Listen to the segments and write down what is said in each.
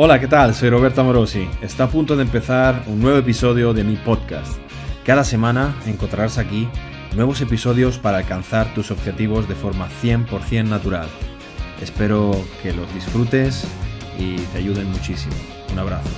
Hola, ¿qué tal? Soy Roberto Morosi. Está a punto de empezar un nuevo episodio de mi podcast. Cada semana encontrarás aquí nuevos episodios para alcanzar tus objetivos de forma 100% natural. Espero que los disfrutes y te ayuden muchísimo. Un abrazo.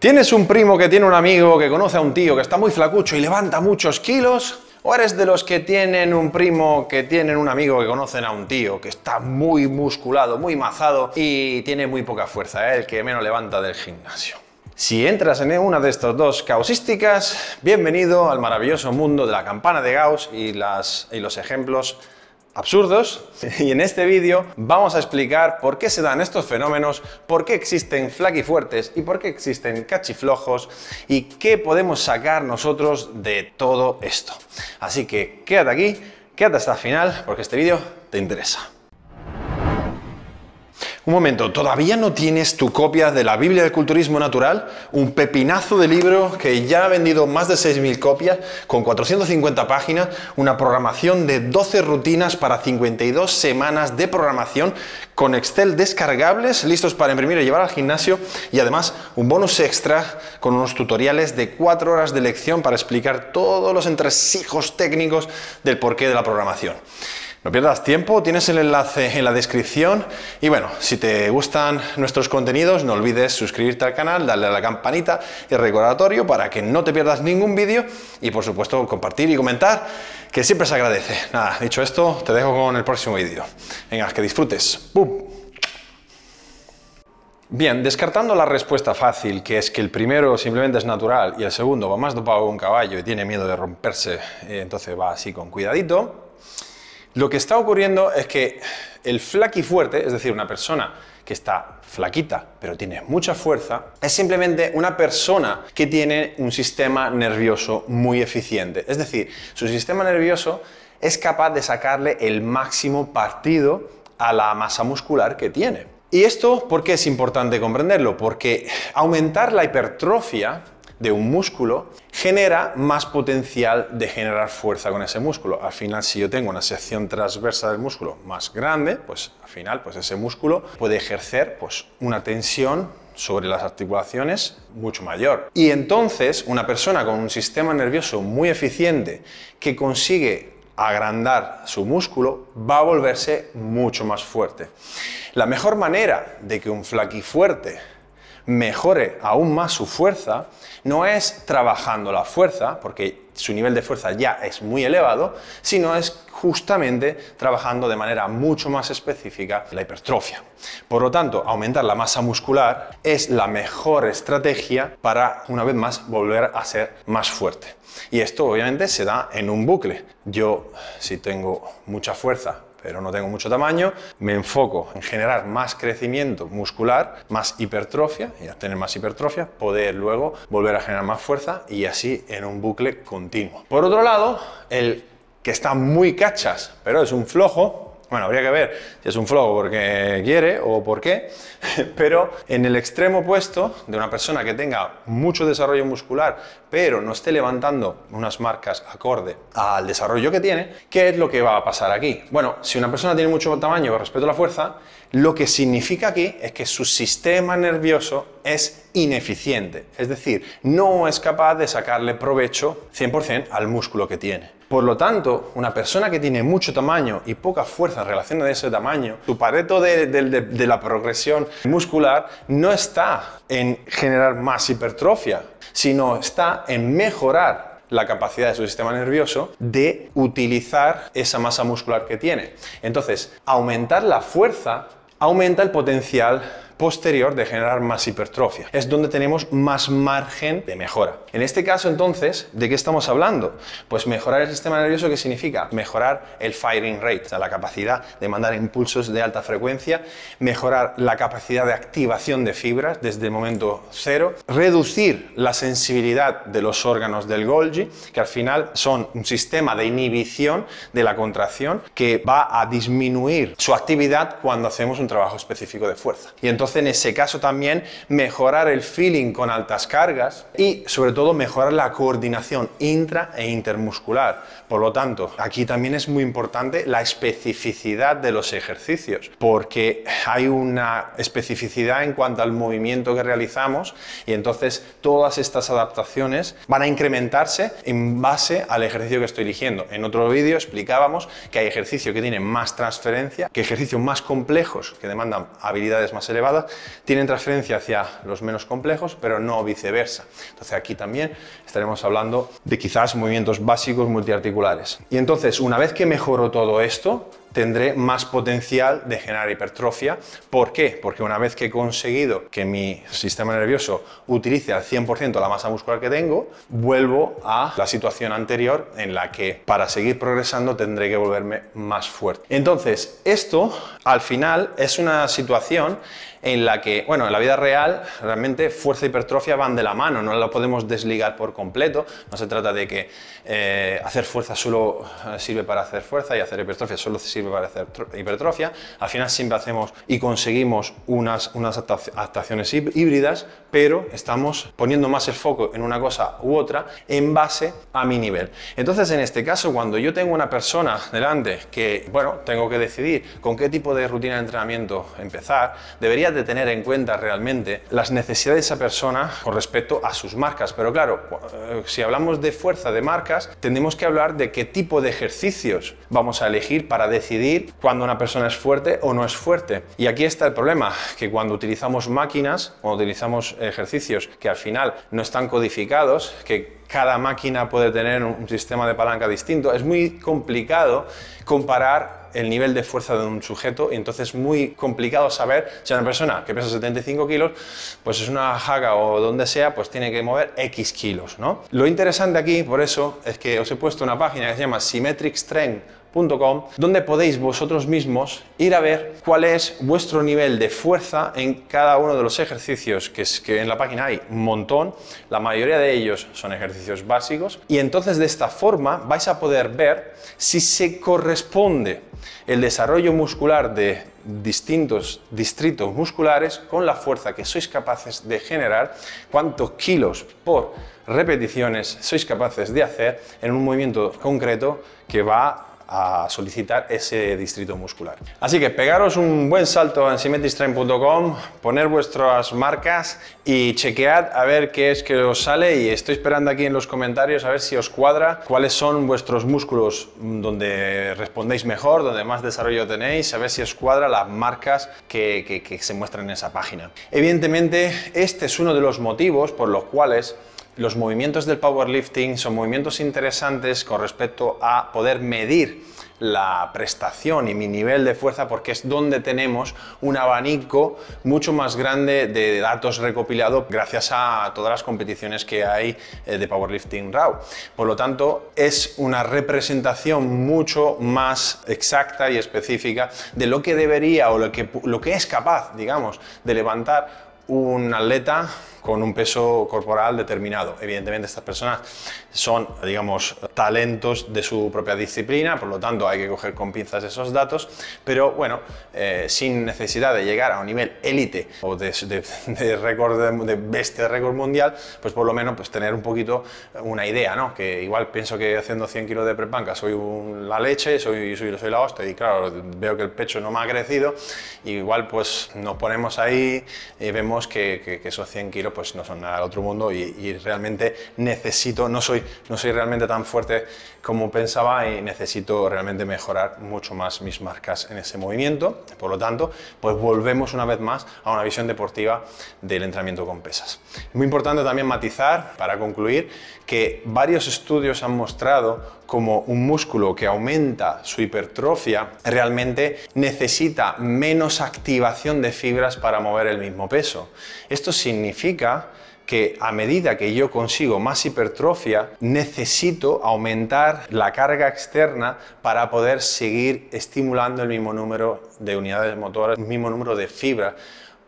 ¿Tienes un primo que tiene un amigo que conoce a un tío que está muy flacucho y levanta muchos kilos? ¿O eres de los que tienen un primo que tienen un amigo que conocen a un tío que está muy musculado, muy mazado y tiene muy poca fuerza, ¿eh? el que menos levanta del gimnasio? Si entras en una de estas dos causísticas, bienvenido al maravilloso mundo de la campana de Gauss y, los ejemplos absurdos y en este vídeo vamos a explicar por qué se dan estos fenómenos, por qué existen flaquifuertes y por qué existen cachiflojos y qué podemos sacar nosotros de todo esto. Así que quédate aquí, quédate hasta el final porque este vídeo te interesa. Un momento, ¿todavía no tienes tu copia de la Biblia del Culturismo Natural? Un pepinazo de libro que ya ha vendido más de 6.000 copias, con 450 páginas, una programación de 12 rutinas para 52 semanas de programación, con Excel descargables, listos para imprimir y llevar al gimnasio, y además un bonus extra con unos tutoriales de 4 horas de lección para explicar todos los entresijos técnicos del porqué de la programación. No pierdas tiempo, tienes el enlace en la descripción y bueno, si te gustan nuestros contenidos no olvides suscribirte al canal, darle a la campanita y recordatorio para que no te pierdas ningún vídeo y por supuesto compartir y comentar que siempre se agradece. Nada, dicho esto, te dejo con el próximo vídeo. Venga, que disfrutes. Bien, descartando la respuesta fácil, que es que el primero simplemente es natural y el segundo va más dopado que un caballo y tiene miedo de romperse, eh, entonces va así con cuidadito, lo que está ocurriendo es que el fuerte, es decir, una persona que está flaquita pero tiene mucha fuerza, es simplemente una persona que tiene un sistema nervioso muy eficiente. Es decir, su sistema nervioso es capaz de sacarle el máximo partido a la masa muscular que tiene. ¿Y esto por qué es importante comprenderlo? Porque aumentar la hipertrofia de un músculo genera más potencial de generar fuerza con ese músculo. Al final, si yo tengo una sección transversa del músculo más grande, pues al final pues ese músculo puede ejercer pues, una tensión sobre las articulaciones mucho mayor. Y entonces, una persona con un sistema nervioso muy eficiente que consigue agrandar su músculo va a volverse mucho más fuerte. La mejor manera de que un flaquifuerte mejore aún más su fuerza no es trabajando la fuerza, porque su nivel de fuerza ya es muy elevado, sino es justamente trabajando de manera mucho más específica la hipertrofia. Por lo tanto, aumentar la masa muscular es la mejor estrategia para, una vez más, volver a ser más fuerte. Y esto obviamente se da en un bucle. Yo, si tengo mucha fuerza, pero no tengo mucho tamaño, me enfoco en generar más crecimiento muscular, más hipertrofia, y al tener más hipertrofia, poder luego volver a generar más fuerza y así en un bucle continuo. Por otro lado, el que está muy cachas, pero es un flojo, bueno, habría que ver si es un flojo porque quiere o por qué, pero en el extremo opuesto de una persona que tenga mucho desarrollo muscular, pero no esté levantando unas marcas acorde al desarrollo que tiene, ¿qué es lo que va a pasar aquí? Bueno, si una persona tiene mucho tamaño con respecto a la fuerza, lo que significa aquí es que su sistema nervioso es ineficiente, es decir, no es capaz de sacarle provecho 100% al músculo que tiene. Por lo tanto, una persona que tiene mucho tamaño y poca fuerza en relación a ese tamaño, su pareto de, la progresión muscular no está en generar más hipertrofia, sino está en mejorar la capacidad de su sistema nervioso de utilizar esa masa muscular que tiene. Entonces, aumentar la fuerza aumenta el potencial posterior de generar más hipertrofia. Es donde tenemos más margen de mejora. En este caso, entonces, ¿de qué estamos hablando? Pues mejorar el sistema nervioso, ¿qué significa? Mejorar el firing rate, o sea, la capacidad de mandar impulsos de alta frecuencia, mejorar la capacidad de activación de fibras desde el momento cero, reducir la sensibilidad de los órganos del Golgi, que al final son un sistema de inhibición de la contracción que va a disminuir su actividad cuando hacemos un trabajo específico de fuerza. Y entonces En ese caso también mejorar el feeling con altas cargas y sobre todo mejorar la coordinación intra e intermuscular. Por lo tanto, aquí también es muy importante la especificidad de los ejercicios, porque hay una especificidad en cuanto al movimiento que realizamos y entonces todas estas adaptaciones van a incrementarse en base al ejercicio que estoy eligiendo. En otro vídeo explicábamos que hay ejercicios que tienen más transferencia, que ejercicios más complejos, que demandan habilidades más elevadas, tienen transferencia hacia los menos complejos, pero no viceversa. Entonces aquí también estaremos hablando de quizás movimientos básicos multiarticulares. Y entonces, una vez que mejoro todo esto, tendré más potencial de generar hipertrofia. ¿Por qué? Porque una vez que he conseguido que mi sistema nervioso utilice al 100% la masa muscular que tengo, vuelvo a la situación anterior en la que para seguir progresando tendré que volverme más fuerte. Entonces, esto al final es una situación en la que, bueno, en la vida real realmente fuerza y hipertrofia van de la mano, no lo podemos desligar por completo, no se trata de que eh, hacer fuerza solo eh, sirve para hacer fuerza y hacer hipertrofia solo para hacer hipertrofia, al final siempre hacemos y conseguimos unas, unas adaptaciones híbridas, pero estamos poniendo más el foco en una cosa u otra en base a mi nivel. Entonces, en este caso, cuando yo tengo una persona delante que, bueno, tengo que decidir con qué tipo de rutina de entrenamiento empezar, debería de tener en cuenta realmente las necesidades de esa persona con respecto a sus marcas. Pero claro, eh, si hablamos de fuerza de marcas, tendremos que hablar de qué tipo de ejercicios vamos a elegir para decidir cuando una persona es fuerte o no es fuerte. Y aquí está el problema, que cuando utilizamos máquinas, o utilizamos ejercicios que al final no están codificados, que cada máquina puede tener un sistema de palanca distinto, es muy complicado comparar el nivel de fuerza de un sujeto y entonces es muy complicado saber si una persona que pesa 75 kilos, pues es una jaga o donde sea, pues tiene que mover X kilos, ¿no? Lo interesante aquí, por eso, es que os he puesto una página que se llama Symmetric Strength donde podéis vosotros mismos ir a ver cuál es vuestro nivel de fuerza en cada uno de los ejercicios, que, es, que en la página hay un montón, la mayoría de ellos son ejercicios básicos, y entonces de esta forma vais a poder ver si se corresponde el desarrollo muscular de distintos distritos musculares con la fuerza que sois capaces de generar, cuántos kilos por repeticiones sois capaces de hacer en un movimiento concreto que va a solicitar ese distrito muscular. Así que pegaros un buen salto en symmetristrength.com, poner vuestras marcas y chequead a ver qué es que os sale y estoy esperando aquí en los comentarios a ver si os cuadra cuáles son vuestros músculos donde respondéis mejor, donde más desarrollo tenéis, a ver si os cuadra las marcas que, que se muestran en esa página. Evidentemente, este es uno de los motivos por los cuales los movimientos del powerlifting son movimientos interesantes con respecto a poder medir la prestación y mi nivel de fuerza porque es donde tenemos un abanico mucho más grande de datos recopilados gracias a todas las competiciones que hay eh, de powerlifting raw. Por lo tanto, es una representación mucho más exacta y específica de lo que debería o lo que, lo que es capaz, digamos, de levantar un atleta con un peso corporal determinado. Evidentemente estas personas son, digamos, talentos de su propia disciplina, por lo tanto hay que coger con pinzas esos datos, pero bueno, eh, sin necesidad de llegar a un nivel élite o de, de, récord, de, bestia de récord mundial, pues por lo menos pues tener un poquito una idea, ¿no? Que igual pienso que haciendo 100 kilos de prepanca soy la leche, soy, soy, soy la hostia y claro, veo que el pecho no me ha crecido, y igual pues nos ponemos ahí y vemos que, que, que esos 100 kilos pues no son nada del otro mundo y, realmente necesito, no soy, no soy realmente tan fuerte como pensaba y necesito realmente mejorar mucho más mis marcas en ese movimiento. Por lo tanto, pues volvemos una vez más a una visión deportiva del entrenamiento con pesas. Es muy importante también matizar, para concluir, que varios estudios han mostrado como un músculo que aumenta su hipertrofia realmente necesita menos activación de fibras para mover el mismo peso. Esto significa que a medida que yo consigo más hipertrofia, necesito aumentar la carga externa para poder seguir estimulando el mismo número de unidades motoras, el mismo número de fibras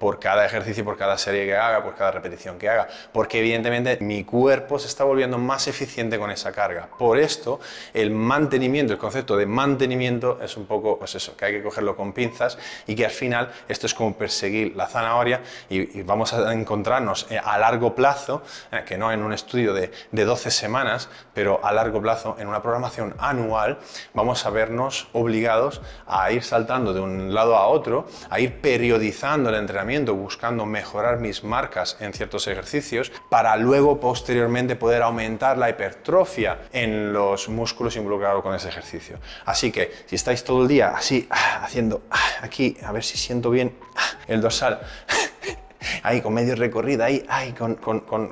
por cada ejercicio, por cada serie que haga, por cada repetición que haga, porque evidentemente mi cuerpo se está volviendo más eficiente con esa carga. Por esto, el mantenimiento, el concepto de mantenimiento es un poco, pues eso, que hay que cogerlo con pinzas y que al final esto es como perseguir la zanahoria y, vamos a encontrarnos eh, a largo plazo, eh, que no en un estudio de, de 12 semanas, pero a largo plazo, en una programación anual, vamos a vernos obligados a ir saltando de un lado a otro, a ir periodizando el entrenamiento, buscando mejorar mis marcas en ciertos ejercicios, para luego posteriormente poder aumentar la hipertrofia en los músculos involucrados con ese ejercicio. Así que si estáis todo el día así, ah, haciendo ah, aquí, a ver si siento bien ah, el dorsal, ahí con medio recorrido, ahí, ahí con,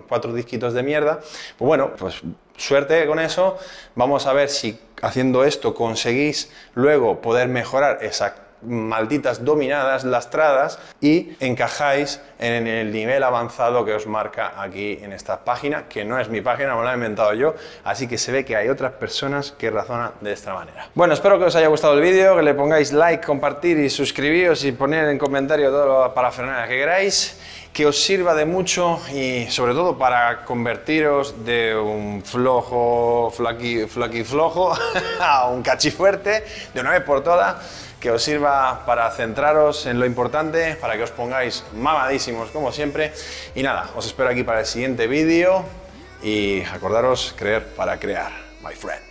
cuatro disquitos de mierda, pues bueno, pues suerte con eso. Vamos a ver si haciendo esto conseguís luego poder mejorar esas malditas dominadas, lastradas y encajáis en el nivel avanzado que os marca aquí en esta página, que no es mi página, me la he inventado yo, así que se ve que hay otras personas que razonan de esta manera. Bueno, espero que os haya gustado el vídeo, que le pongáis like, compartir y suscribiros y poner en comentario todo lo parafernalia que queráis que os sirva de mucho y sobre todo para convertiros de un flojo, flaqui, flaqui flojo a un cachifuerte de una vez por todas, que os sirva para centraros en lo importante, para que os pongáis mamadísimos como siempre. Y nada, os espero aquí para el siguiente vídeo y acordaros creer para crear, my friend.